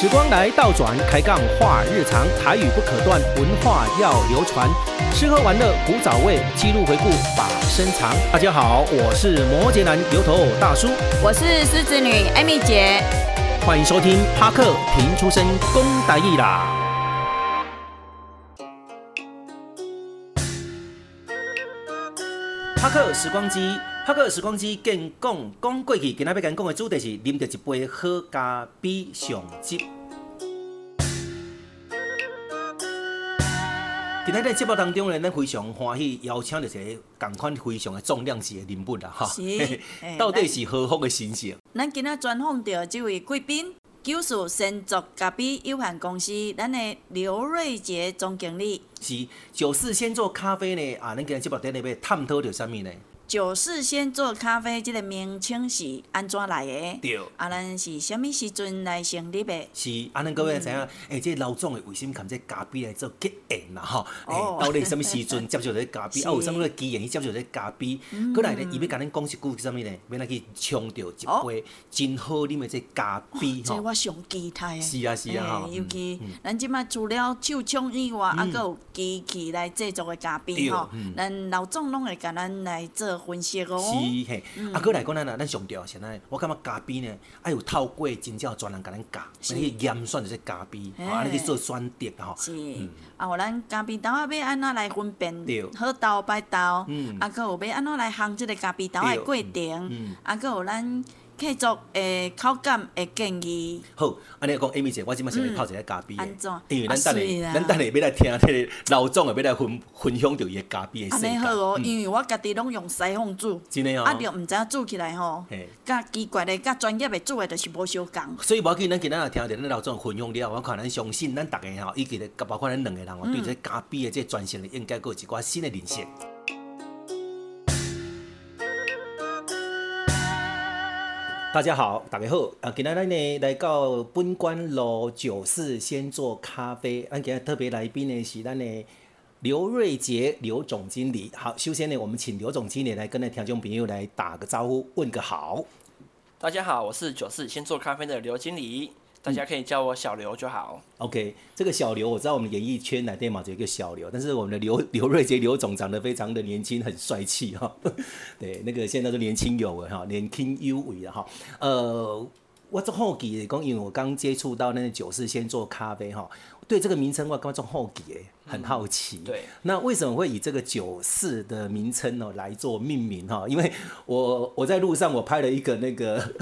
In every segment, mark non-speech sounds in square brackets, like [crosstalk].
时光来倒转，开杠话日常，台语不可断，文化要流传。吃喝玩乐古早味，记录回顾把身藏。大家好，我是摩羯男油头大叔，我是狮子女 Amy 姐，欢迎收听帕克平出生公台语啦。帕克时光机，帕克时光机，跟讲讲过去，今仔要跟讲的主题是啉着一杯好咖啡上集。今仔在节目当中呢，咱非常欢喜邀请到一个同款非常的重量级的人物啦，哈。是，[laughs] 到底是何方的神圣？咱今仔专访到这位贵宾，九四先作咖啡有限公司，咱的刘瑞杰总经理。是九四先做咖啡呢？啊，咱今日节目在内边探讨着啥物呢？九四先做咖啡，即个名称是安怎来的？对。啊，咱是啥物时阵来成立的？是，啊，恁各位知影？诶、嗯欸，这老总诶，为什么含这咖啡来做结缘啦？吼、哦，诶、欸，到底什么时阵接触这咖啡？[laughs] 啊，有啥物个机缘去接触这咖啡？过、嗯、来呢，伊要甲咱讲一句啥物呢？要来去冲着一杯真好啉的这咖啡。这我上期待。是啊，是啊，尤其咱即摆除了手冲以外，啊，搁有机器来制作的咖啡吼，咱老总拢会甲咱来做。分析哦，是嘿，啊，阁来讲咱啊，咱上吊现在，我感觉咖啡呢，爱有透过真正专人甲咱教，来去严选这些咖啡，啊，你去做选择吼。是，啊，有咱咖啡豆啊，要安怎来分辨？好豆歹豆，嗯，啊，阁有要安怎来烘即个咖啡豆的过程，嗯，啊，阁有咱。客族诶口感诶建议。好，安尼讲，Amy 姐，我即摆想要泡一个咖啡。安怎？因为咱等下，咱等下要来听迄个老总诶，要来分分享着伊个咖啡诶世界。安尼好哦，因为我家己拢用西凤煮。真诶哦。啊，着毋知影煮起来吼，甲奇怪诶，甲专业诶煮诶，着是无相共。所以无要紧，咱今仔也听着咱老总分享了，我看咱相信咱逐个吼，以及个包括咱两个人吼，对这咖啡诶这专线咧，应该阁有一寡新诶认识。大家好，大家好，啊，今天呢来到本馆路九四先做咖啡，啊今天特别来宾呢是咱的刘瑞杰刘总经理。好，首先呢，我们请刘总经理来跟那听众朋友来打个招呼，问个好。大家好，我是九四先做咖啡的刘经理。大家可以叫我小刘就好。OK，这个小刘我知道我们演艺圈来电嘛，有一个小刘，但是我们的刘 [laughs] 刘瑞杰刘总长得非常的年轻，很帅气哈。[laughs] 对，那个现在都年轻有为哈，年轻有为的哈。呃，我做好奇讲，因为我刚接触到那个九四先做咖啡哈，对这个名称我刚做好奇诶，很好奇。嗯、对，那为什么会以这个九四的名称呢来做命名哈？因为我我在路上我拍了一个那个。[laughs]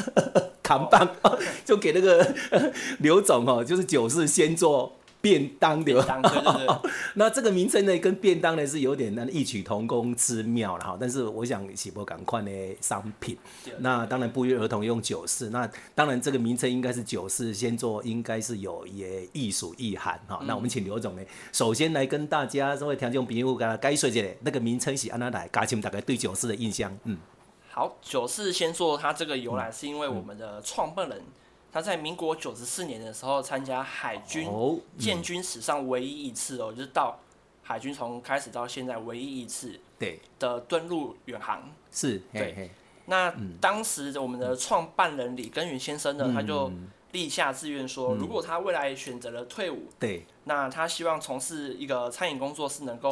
扛棒 [laughs] 就给那个 [laughs] 刘总哦，就是九四先做便当的。[laughs] 那这个名称呢，跟便当呢是有点那异曲同工之妙了哈。但是我想起波赶快的商品，那当然不约而同用九四。那当然这个名称应该是九四先做，应该是有也艺术意涵哈。那我们请刘总呢，首先来跟大家稍微听众朋友给他解说一下，那个名称是安哪来，加深大家对九四的印象，嗯。好，九四先做它这个由来，是因为我们的创办人，他在民国九十四年的时候参加海军建军史上唯一一次哦，就是到海军从开始到现在唯一一次对。的登陆远航。是，对。那当时我们的创办人李耕耘先生呢，他就立下志愿说，如果他未来选择了退伍，对，那他希望从事一个餐饮工作是能够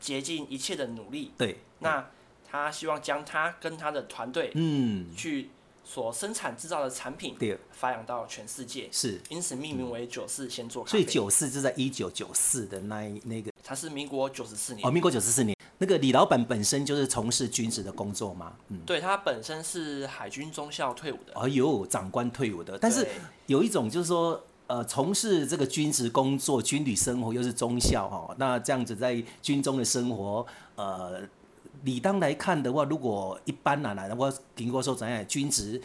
竭尽一切的努力，对，那。他希望将他跟他的团队，嗯，去所生产制造的产品，对，发扬到全世界，是，因此命名为九四先做咖啡。所以九四就在一九九四的那一那个，他是民国九十四年，哦，民国九十四年，那个李老板本身就是从事军职的工作吗？嗯，对，他本身是海军中校退伍的，哎呦，长官退伍的，但是有一种就是说，呃，从事这个军职工作、军旅生活又是中校哈，那这样子在军中的生活，呃。理当来看的话，如果一般来来，我听过说怎样，军职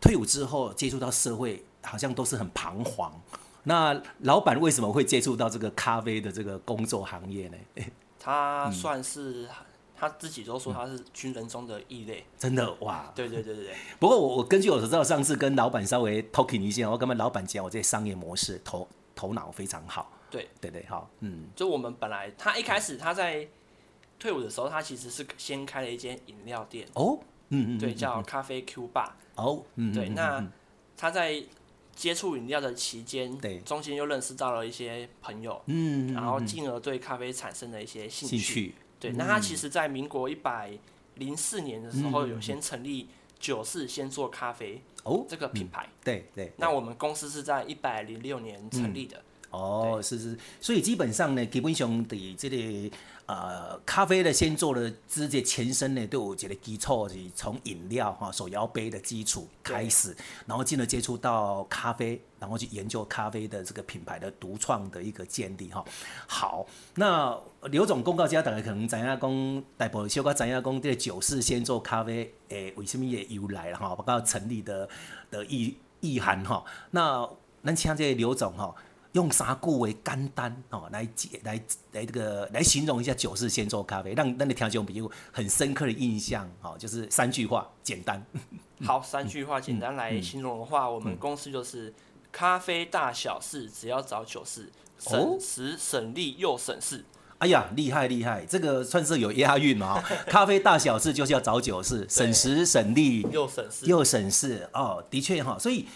退伍之后接触到社会，好像都是很彷徨。那老板为什么会接触到这个咖啡的这个工作行业呢？他算是、嗯、他自己都说他是军人中的异类。真的哇？对对对对对。不过我我根据我所知道，上次跟老板稍微 talking 一下，我跟老板讲，我这商业模式头头脑非常好。对对对，好，嗯。就我们本来他一开始他在。退伍的时候，他其实是先开了一间饮料店哦，嗯嗯，对，叫咖啡 Q Bar 哦，嗯，对，那他在接触饮料的期间，对，中间又认识到了一些朋友，嗯，然后进而对咖啡产生了一些兴趣。兴趣对，那他其实在民国一百零四年的时候，有先成立九四先做咖啡哦这个品牌。嗯、对对。那我们公司是在一百零六年成立的。嗯哦，是是，所以基本上呢，基本上的这个呃咖啡的先做的直接前身呢，都有一个基础，是从饮料哈手摇杯的基础开始，然后进而接触到咖啡，然后去研究咖啡的这个品牌的独创的一个建立哈。好，那刘总公告家大家可能知影讲，大部分小可知影讲，这个九四先做咖啡诶，为什么也由来了哈？包括成立的的意意涵哈。那咱请这个刘总哈。用啥故为干单哦来解来来这个来形容一下九四先做咖啡，让让你听众朋友很深刻的印象哦，就是三句话简单。好，三句话简单来形容的话，我们公司就是咖啡大小事，只要找九四，省时省力又省事。哎呀，厉害厉害，这个算是有押韵哦。[laughs] 咖啡大小事就是要找九事，省时省力又省事又省事哦，的确哈，所以。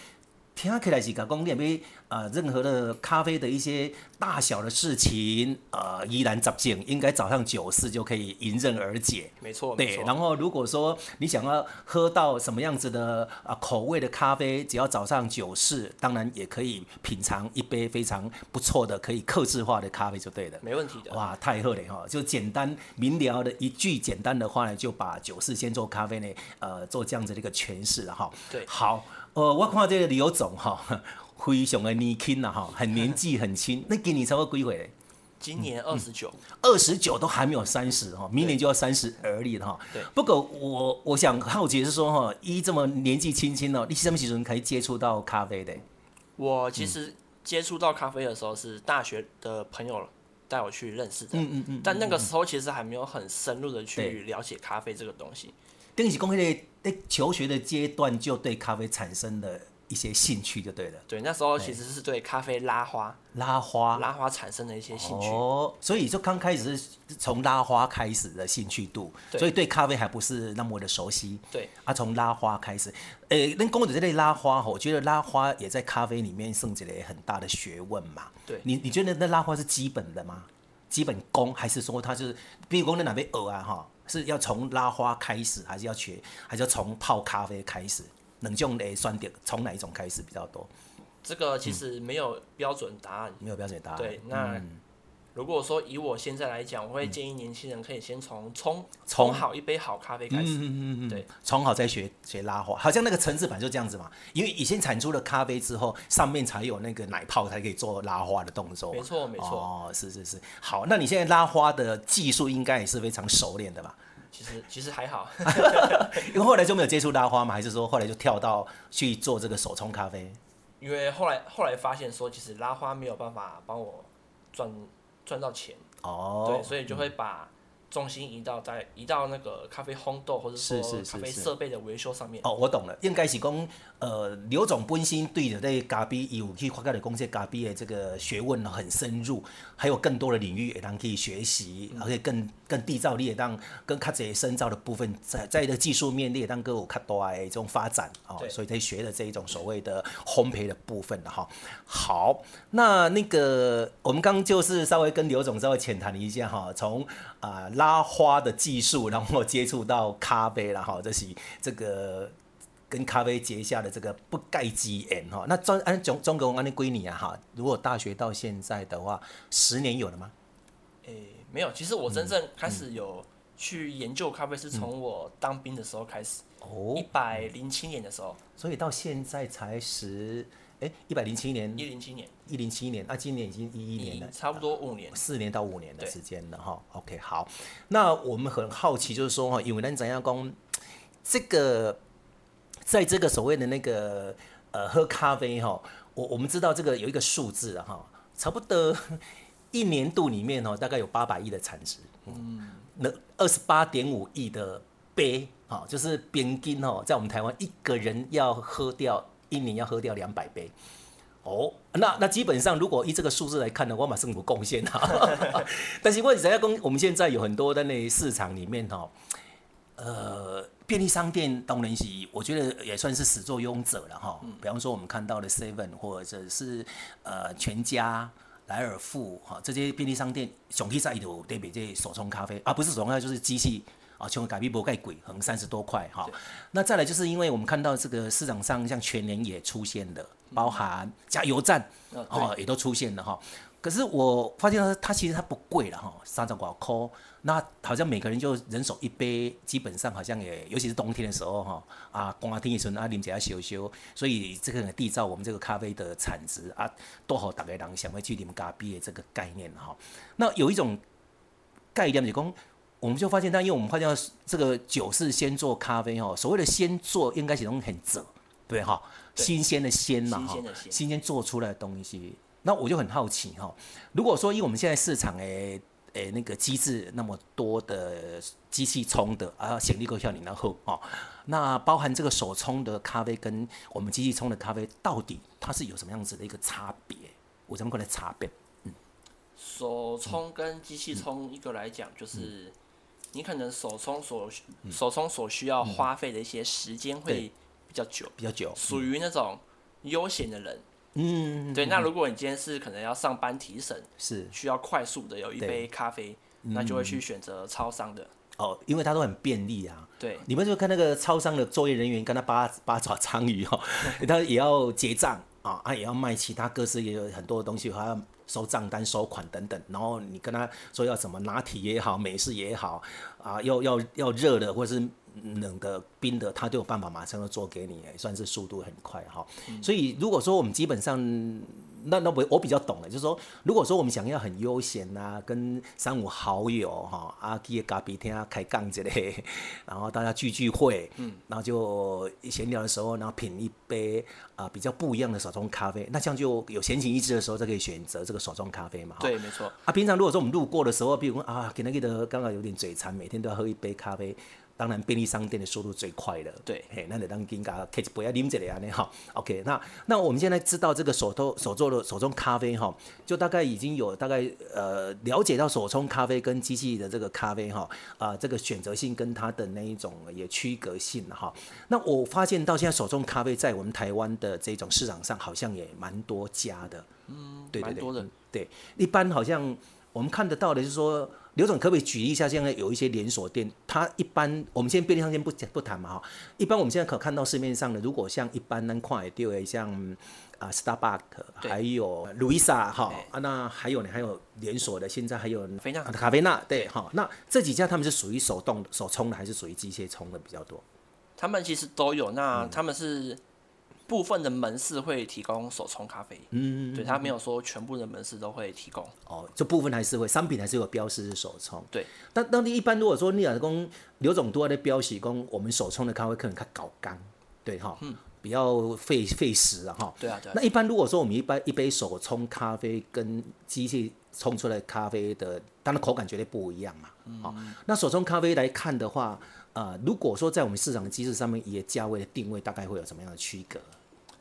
听起来是讲讲你边呃任何的咖啡的一些大小的事情，呃疑难杂症，应该早上九四就可以迎刃而解。没错，对。然后如果说你想要喝到什么样子的啊、呃、口味的咖啡，只要早上九四，当然也可以品尝一杯非常不错的可以克制化的咖啡就对了。没问题的。哇，太好了哈！就简单明了的一句简单的话呢，就把九四先做咖啡呢，呃做这样子的一个诠释了哈。对，好。呃，我看这个刘总哈，[laughs] 非常的年轻呐哈，很年纪很轻。那今年差不多几岁？今年二十九，二十九都还没有三十哈，明年就要三十而立了哈。对。不过我我想好奇是说哈，一这么年纪轻轻哦，你什么时候可以接触到咖啡的？我其实接触到咖啡的时候是大学的朋友带我去认识的。嗯嗯嗯。但那个时候其实还没有很深入的去了解咖啡这个东西。等于是讲迄个在求学的阶段就对咖啡产生了一些兴趣，就对了。对，那时候其实是对咖啡拉花、拉花、拉花产生了一些兴趣。哦，所以就刚开始是从拉花开始的兴趣度，所以对咖啡还不是那么的熟悉。对，啊，从拉花开始，诶、欸，那公子这类拉花，我觉得拉花也在咖啡里面算起来很大的学问嘛。对，你你觉得那拉花是基本的吗？基本功，还是说它是，比如说在哪边鹅啊？哈？是要从拉花开始，还是要学，还是要从泡咖啡开始？两种的酸点，从哪一种开始比较多？这个其实没有标准答案。没有标准答案。对，那。嗯如果说以我现在来讲，我会建议年轻人可以先从冲冲好一杯好咖啡开始。嗯嗯嗯对，冲好再学学拉花，好像那个层次版就这样子嘛。因为以前产出了咖啡之后，上面才有那个奶泡，才可以做拉花的动作。没错没错。哦，是是是。好，那你现在拉花的技术应该也是非常熟练的吧？其实其实还好，[laughs] 因为后来就没有接触拉花嘛，还是说后来就跳到去做这个手冲咖啡？因为后来后来发现说，其实拉花没有办法帮我赚。赚到钱。哦，对，所以就会把重心移到在移到那个咖啡烘豆或者说咖啡设备的维修上面。哦，我懂了，应该是讲，呃，刘总本身对着这咖啡有去发觉的公司咖啡的这个学问很深入，还有更多的领域也当可以学习，而且更更缔造力也当更较侪深造的部分，在在的技术面你也当更有较多的这种发展哦，所以才学的这一种所谓的烘焙的部分的哈。好，那那个我们刚就是稍微跟刘总稍微浅谈了一下哈，从啊拉花的技术，然后接触到咖啡了哈，这是这个跟咖啡结下的这个不盖之缘哈。那中按总总共按你几年啊哈？如果大学到现在的话，十年有了吗？诶、欸，没有。其实我真正开始有去研究咖啡，是从我当兵的时候开始。哦、嗯，一百零七年的时候。所以到现在才十。哎，一百零七年，一零七年，一零七年，那、啊、今年已经一一年了，差不多五年，四年到五年的时间了哈。OK，好，那我们很好奇，就是说哈，因为咱怎样讲，这个在这个所谓的那个呃喝咖啡哈，我我们知道这个有一个数字哈，差不多一年度里面哦，大概有八百亿的产值，嗯，那二十八点五亿的杯啊，就是平均哦，在我们台湾一个人要喝掉。一年要喝掉两百杯，哦，那那基本上如果以这个数字来看呢，我马上有贡献哈。[laughs] 但是问题在跟，我们现在有很多的那市场里面哈，呃，便利商店当然是我觉得也算是始作俑者了哈。比方说我们看到的 Seven 或者是呃全家、莱尔富哈这些便利商店，总体上有对比这些手冲咖啡啊，不是手冲咖啡就是机器啊，像咖啡不盖鬼，可能三十多块哈。那再来就是因为我们看到这个市场上像全年也出现了，包含加油站哦也都出现了哈。可是我发现它它其实它不贵了哈，三十多块。那好像每个人就人手一杯，基本上好像也，尤其是冬天的时候哈，啊，光天一春啊，啉起来羞羞，所以这个缔造我们这个咖啡的产值啊，多好大概人想要去啉咖啡的这个概念哈。那有一种概念就是讲，我们就发现，但因为我们发现这个酒是先做咖啡哈，所谓的先做应该形容很涩，对哈，新鲜的鲜嘛哈，新鲜做出来的东西。那我就很好奇哈，如果说以我们现在市场诶。诶、欸，那个机制那么多的机器冲的啊，显力够效你然后哦，那包含这个手冲的咖啡跟我们机器冲的咖啡，到底它是有什么样子的一个差别？我怎么过来差别？嗯，手冲跟机器冲一个来讲，就是你可能手冲所手冲所需要花费的一些时间会比较久，比较久，属于那种悠闲的人。嗯，对，那如果你今天是可能要上班提神，是。需要快速的有一杯咖啡，那就会去选择超商的。哦，因为它都很便利啊。对，你们就看那个超商的作业人员跟他八八爪章鱼哦，[laughs] 他也要结账啊，他也要卖其他各式也有很多的东西，还要收账单、收款等等。然后你跟他说要什么拿铁也好，美式也好啊，要要要热的或者是。冷的、冰的，他都有办法马上就做给你，也算是速度很快哈。嗯、所以如果说我们基本上，那那我我比较懂的，就是说，如果说我们想要很悠闲啊，跟三五好友哈，啊，去咖啡厅啊开杠之类，然后大家聚聚会，嗯，然后就闲聊的时候，然后品一杯啊比较不一样的手冲咖啡，那这样就有闲情逸致的时候，就可以选择这个手冲咖啡嘛。对，没错。啊，平常如果说我们路过的时候，比如说啊，给那个的刚刚有点嘴馋，每天都要喝一杯咖啡。当然，便利商店的速度最快了。对，嘿，那得当金咖，catch 不要拎这里啊，你好，OK 那。那那我们现在知道这个手冲手做的手冲咖啡哈，就大概已经有大概呃了解到手冲咖啡跟机器的这个咖啡哈啊、呃、这个选择性跟它的那一种也区隔性哈。那我发现到现在手冲咖啡在我们台湾的这种市场上好像也蛮多家的。嗯，对对对。对，一般好像我们看得到的就是说。刘总，可不可以举例一下？现在有一些连锁店，它一般我们先便利商店不不谈嘛哈。一般我们现在可看到市面上的，如果像一般能快的，像啊 Starbucks，还有 Luisa 哈啊，那还有呢，还有连锁的，现在还有菲娜咖啡娜对哈。那这几家他们是属于手动手冲的，还是属于机械冲的比较多？他们其实都有，那他们是。部分的门市会提供手冲咖啡，嗯，对，他没有说全部的门市都会提供，哦，这部分还是会，商品还是有标示是手冲，对。但当地一般如果说你老公刘总多的标示，讲我们手冲的咖啡可能较搞干，对哈，嗯，比较费费时啊哈，对啊对啊。那一般如果说我们一般一杯手冲咖啡跟机器冲出来咖啡的，当然口感绝对不一样嘛，好，嗯，那手冲咖啡来看的话。啊、呃，如果说在我们市场的机制上面，也价位的定位大概会有什么样的区隔？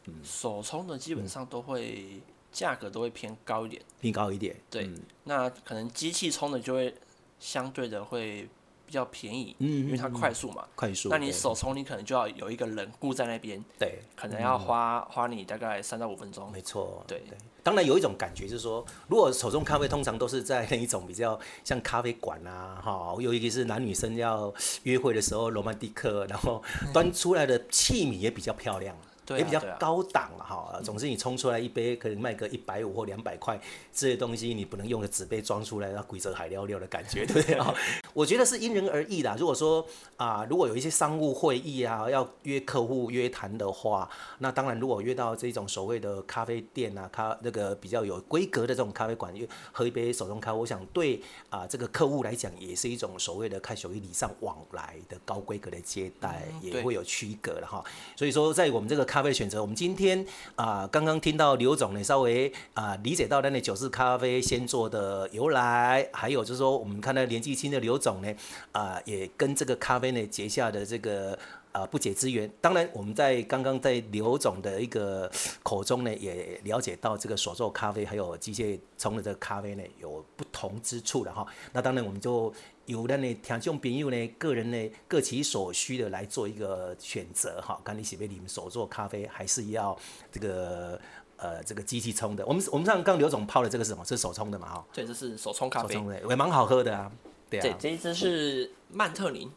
嗯，手冲的基本上都会价格都会偏高一点，偏高一点。对，嗯、那可能机器冲的就会相对的会比较便宜，嗯，因为它快速嘛，快速。那你手冲你可能就要有一个人顾在那边，对，可能要花、嗯、花你大概三到五分钟。没错，对。对当然有一种感觉，就是说，如果手冲咖啡通常都是在那一种比较像咖啡馆啊，哈，尤其是男女生要约会的时候，罗曼蒂克，然后端出来的器皿也比较漂亮。也比较高档了哈，总之你冲出来一杯可能卖个一百五或两百块，这些东西你不能用个纸杯装出来，那鬼则海撩撩的感觉，[laughs] 对不对啊？我觉得是因人而异的。如果说啊，如果有一些商务会议啊，要约客户约谈的话，那当然如果约到这种所谓的咖啡店啊，咖那个比较有规格的这种咖啡馆，喝一杯手冲咖啡，我想对啊这个客户来讲也是一种所谓的开属于礼尚往来的高规格的接待，也会有区隔的哈。所以说在我们这个。咖啡选择，我们今天啊，刚刚听到刘总呢，稍微啊理解到那九式咖啡先做的由来，还有就是说，我们看到年纪轻的刘总呢，啊，也跟这个咖啡呢结下的这个啊不解之缘。当然，我们在刚刚在刘总的一个口中呢，也了解到这个手做咖啡还有机械冲的这个咖啡呢有不同之处的哈。那当然，我们就。由咱的听众朋友呢，个人呢各其所需的来做一个选择哈。看你是要啉手做咖啡，还是要这个呃这个机器冲的？我们我们上刚刘总泡的这个是什么？是手冲的嘛？哈，对，这是手冲咖啡，手冲的也蛮好喝的啊。对啊，对，这一支是曼特宁，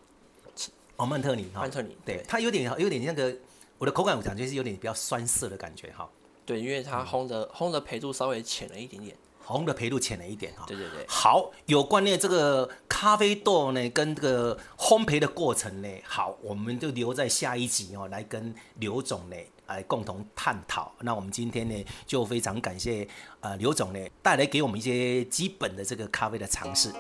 哦，曼特宁，曼特宁，对，它有点有点那个，我的口感我感觉是有点比较酸涩的感觉哈。对，因为它烘的、嗯、烘的焙度稍微浅了一点点。红的焙度浅了一点哈，对对对。好，有关于这个咖啡豆呢，跟这个烘焙的过程呢，好，我们就留在下一集哦，来跟刘总呢来共同探讨。那我们今天呢，就非常感谢呃刘总呢带来给我们一些基本的这个咖啡的常识。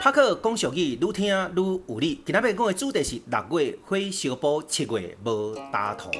帕克讲俗语，愈听愈有理。今仔日讲的主题是六月火烧埔，七月无大土。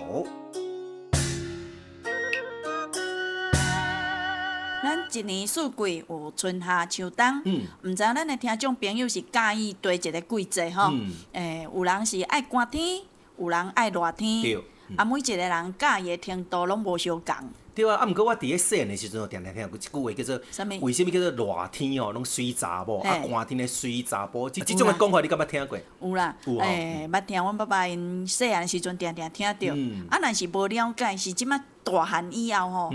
一年四季有春夏秋冬，毋、嗯、知咱的听众朋友是介意对一个季节吼？诶、嗯。欸，有人是爱寒天，有人爱热天，嗯、啊，每一个人介意的程度拢无相共。对啊，啊，毋过我伫咧细汉的时阵，常常听有一句话叫做，么？为什么叫做热天哦，拢水查某，啊，寒天的水查甫，即即种的讲法，你敢捌听过？有啦，诶、欸，捌听阮爸爸因细汉时阵常常听着，嗯、啊，若是无了解，是即马大汉以后吼，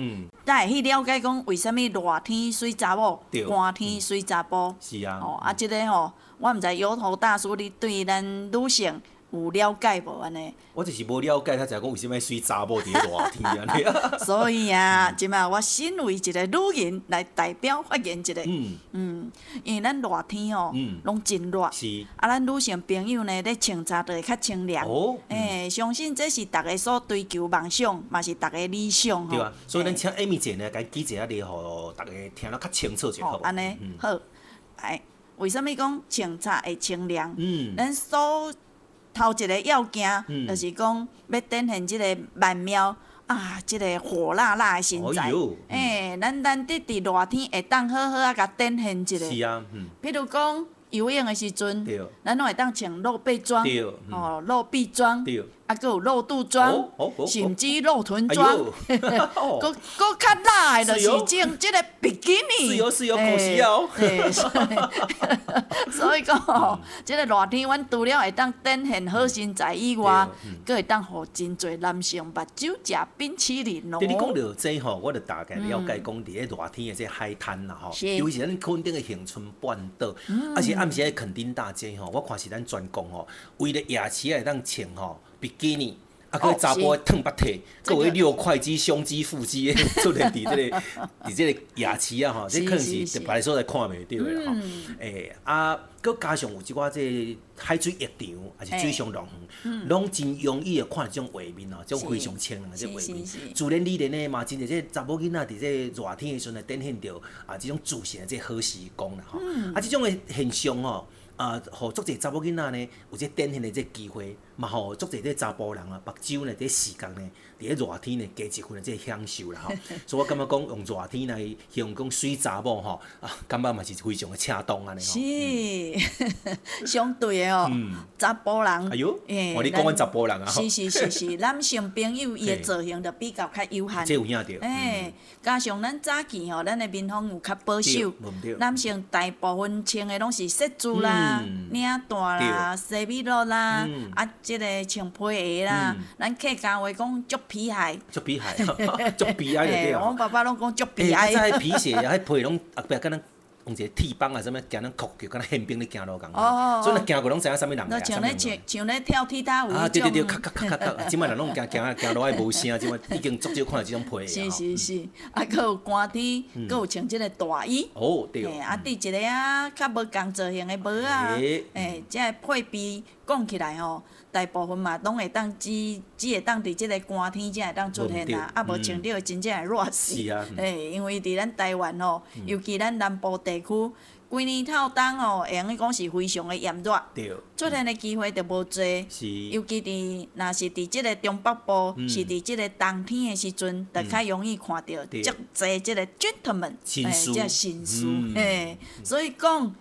才会去了解讲为什物热天水查某，寒天水查甫。是啊。哦，啊，即个吼，我毋知摇头大叔你对咱女性。有了解无安尼？我就是无了解，他才讲为什物水查某伫热天安尼。所以啊，即马我身为一个女人来代表发言一个。嗯。嗯，因为咱热天哦，拢真热。是。啊，咱女性朋友呢，咧穿茶就会较清凉。哦。诶，相信这是逐个所追求梦想，嘛是逐个理想吼。对啊。所以咱请 Amy 姐呢，甲伊举一下例，互逐个听了较清楚就好。安尼好。哎，为什物讲穿茶会清凉？嗯。咱所头一个要件，嗯、就是讲要展现即个曼妙啊，即、这个火辣辣的身材。哎、哦嗯欸，咱咱伫伫热天会当好好啊，甲展现一个。是啊，嗯。比如讲游泳的时阵，咱拢会当穿露背装，哦，露臂装。啊，阁有露肚装，甚至露臀装，阁阁 [laughs] 较辣的，就是穿即个比基尼。是可惜哦。[laughs] 所以讲吼，即个热天，阮除了会当展现好身材以外，阁会当互真侪男性目睭食冰淇淋咯。你讲到这吼，我就大概了解讲，伫咧热天的这海滩啦吼，尤其是咱垦丁的恒春半岛，而且暗时喺垦丁大街吼，我看是咱专供吼，为了夜市会当穿吼。比基尼，啊，搁查甫的烫八体，搁有六块肌、胸肌、腹肌，出现伫即个 [laughs] 伫即个夜市啊吼，这可能是别个所在看袂着的吼。诶，啊，搁加上有一寡这海水浴场，还是水上乐园，拢真容易会看这种画面哦，即种非常清凉的这画面。自然而然的嘛，真济这查某囡仔伫这热天的时阵，展现着啊，即种自然的这好时光啦吼。啊，即种的现象吼。啊，互足侪查某囡仔呢，有这展现的这机会，嘛吼足侪这查甫人啊，目睭呢，这时间呢，伫咧热天呢，加一份的这享受啦吼。[laughs] 所以我感觉讲用热天来形容讲水查某吼，啊，感觉嘛是非常的恰当安尼吼。是，[laughs] 相对的哦，查甫人，哎呦，我你讲阮查甫人啊，是是是是，男性 [laughs] 朋友伊的造型就比较较有限。这有影着。诶，加上咱早期吼，咱的民风有较保守，男性大部分穿的拢是西装啦。领带啦，西米露啦，啊，即个穿皮鞋啦，咱客家话讲足皮鞋，足皮鞋，[laughs] 足皮鞋就对啊。阮爸爸拢讲足皮鞋。诶，即个皮鞋啊，迄皮拢啊，不要跟咱用一个铁棒啊，什么行咱酷叫，敢若宪兵咧行路共。哦哦。所以咱行过拢知影啥物人啊。像咧像像咧跳踢踏舞。啊，对对对，咔咔咔咔咔，即摆人拢行行行路爱无声，即摆 [laughs] 已经足少看到即种皮鞋。[laughs] 是是是，啊，阁有寒天，阁有穿即个大衣。哦，对。诶，啊，伫一个啊较无共造型的帽啊，诶，即个配备讲起来吼。大部分嘛，拢会当只只会当伫即个寒天才会当出现啦，啊无穿着真正会热死。诶、啊，嗯、[laughs] 因为伫咱台湾吼，嗯、尤其咱南部地区，规年透冬吼，会用讲是非常的炎热，出现的机会就无济。是。尤其伫若是伫即个中北部，嗯、是伫即个冬天的时阵，就较容易看到足济即个 gentleman，诶，即个绅士，诶，所以讲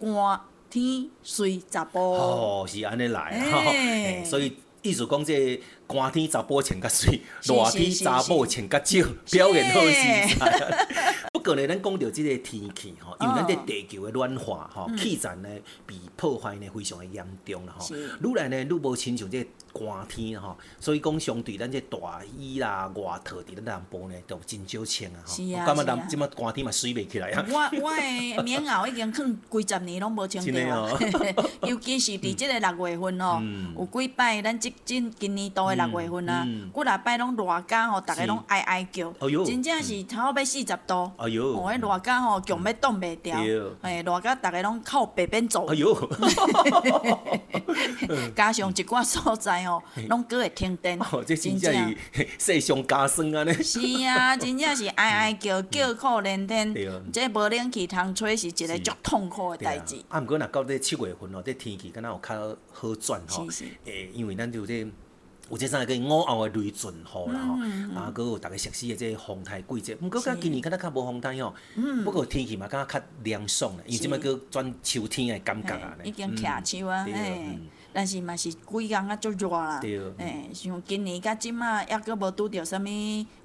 寒。天水查甫哦，是安尼来，欸、所以意思讲这寒天查甫穿较水，热天查甫穿较少，表现好势在。[laughs] [laughs] 不过呢，咱讲到即个天气吼，因为咱这地球的暖化吼，气层呢被破坏呢非常的严重了吼。愈来呢愈无亲像这寒天吼，所以讲相对咱这大衣啦、外套伫咱南部呢都真少穿啊。吼，我感觉咱即马寒天嘛水袂起来啊。我我的棉袄已经囥几十年拢无穿过，[laughs] 尤其是伫即个六月份吼，有几摆咱即今今年度的六月份啊，几若摆拢热甲吼，逐个拢哀哀叫，真正是差不多要四十度。哦，迄热甲吼强要冻袂掉，哎，热甲逐个拢靠北边走。哎呦，[laughs] 加上一寡所在吼，拢阁会停电。真正是雪上加霜安尼。是啊，[laughs] 真正是哀哀叫，叫苦连天。这无冷气通吹是一个足痛苦的代志。啊，毋过若到这七月份哦，这天气敢若有较好转吼。诶，因为咱就这。有即三个午后的雷阵雨啦吼，啊，阁有逐个熟悉的这风台季节。毋过甲今年敢若较无风台吼，不过天气嘛敢若较凉爽咧，因为即摆阁转秋天的感觉啊。已经徛秋啊，嘿，但是嘛是规工啊足热啦，嘿，像今年甲即摆抑阁无拄着啥物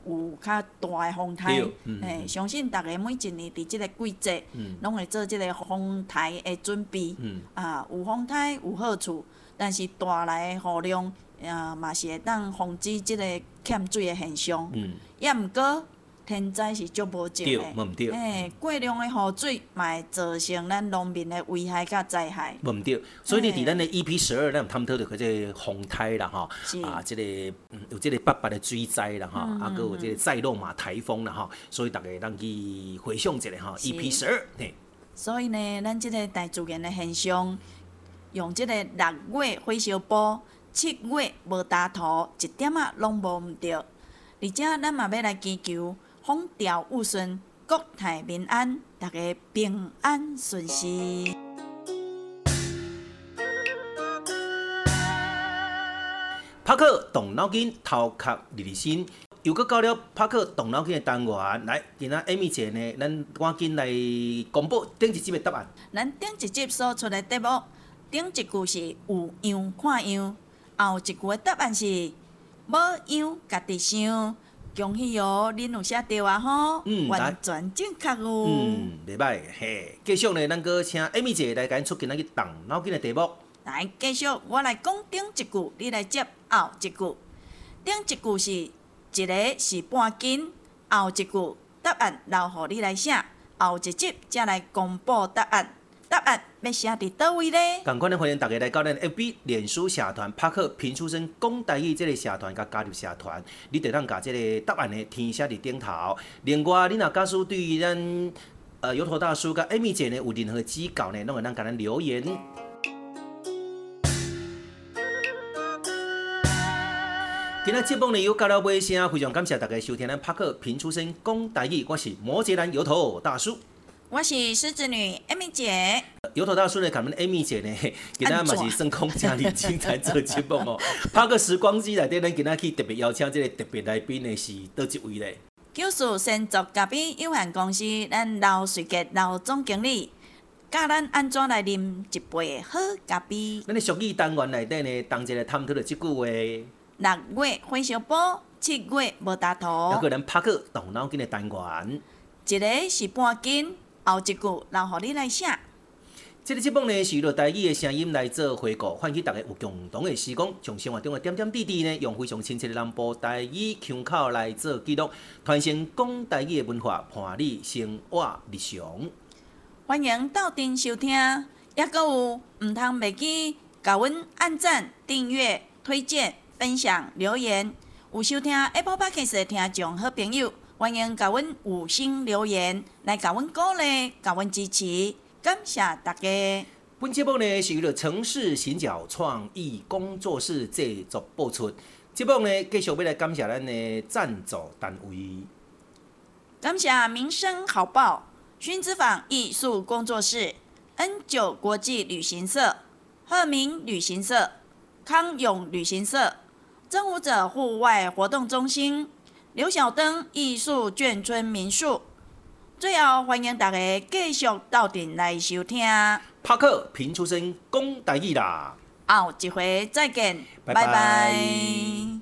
有较大的风台，嘿，相信逐个每一年伫即个季节，拢会做即个风台的准备，啊，有风台有好处，但是带来的雨量。啊，嘛是会当防止即个欠水的现象。嗯。也毋过，天灾是足无少的。对，无毋对。诶，过量的雨水嘛会造成咱农民的危害甲灾害。无毋对。所以你伫咱的 EP 十二，咱有探讨着即个风台啦，吼，啊，即个有即个八八的水灾啦，吼，啊，佮有即个塞洛马台风啦，吼，所以逐个当去回想一下吼，EP 十二。嘿。所以呢，咱即个大自然的现象，用即个六月火烧埔。七月无大土，一点仔拢无毋对。而且咱嘛要来祈求风调雨顺，国泰民安，大家平安顺遂。拍克动脑筋，头壳日日新，又阁到了拍克动脑筋的单元。来，今仔 Amy 姐呢，咱赶紧来公布顶一集的答案。咱顶一集所出的题目，顶一句是有样看样。后一句的答案是无样家己想，恭喜哦，恁有写对啊吼，嗯、完全正确哦。嗯，袂歹嘿。继续呢，咱阁请 Amy 姐来甲咱出今仔日动脑筋的题目。来，继续我来讲顶一句，你来接后一句。顶一句是一个是半斤，后一句答案留互你来写，后一集才来公布答案。答案要写伫倒位呢？赶快的欢迎大家来到咱 FB 脸书社团帕克平出生讲台语这个社团，甲加入社团，你得当把这个答案呢填写伫顶头。另外，你若假使对于咱呃油头大叔甲 Amy 姐呢有任何指教呢，拢会当甲咱留言。今日节目呢又到了尾声，非常感谢大家收听咱帕克平出生讲台语，我是摩羯男油头大叔。我是狮子女 Amy 姐，油头大叔呢，咱们 Amy 姐呢，[laughs] 今仔嘛是算讲真认真在做节目哦。拍个时光机来底，咱今仔去特别邀请这个特别来宾呢，是倒一位咧？九四生族咖啡有限公司，咱刘瑞杰刘总经理，教咱安怎来啉一杯好咖啡。咱的俗语单元内底呢，同齐来探讨了这句话：六月火烧埔，七月无大土。有个咱拍个动脑筋的单元，一个是半斤。后一句留互你来写。这个节目呢，是用台语的声音来做回顾，唤起大家有共同的时光，从生活中的点点滴滴呢，用非常亲切的南部台语腔口来做记录，传承讲台语的文化，伴你生活日常。欢迎到店收听，也阁有毋通袂记，甲阮按赞、订阅、推荐、分享、留言。有收听 Apple Podcast 的听众好朋友。欢迎甲阮五星留言，来甲阮鼓励，甲阮支持，感谢大家。本节目呢是由了城市行脚创意工作室制作播出。节目呢继续要来感谢咱的赞助单位，感谢民生好报、薰之坊艺术工作室、N 九国际旅行社、鹤鸣旅行社、康永旅行社、征服者户外活动中心。刘晓灯艺术眷村民宿，最后欢迎大家继续到店来收听。帕克平出身讲大意啦。后一回再见，拜拜。拜拜。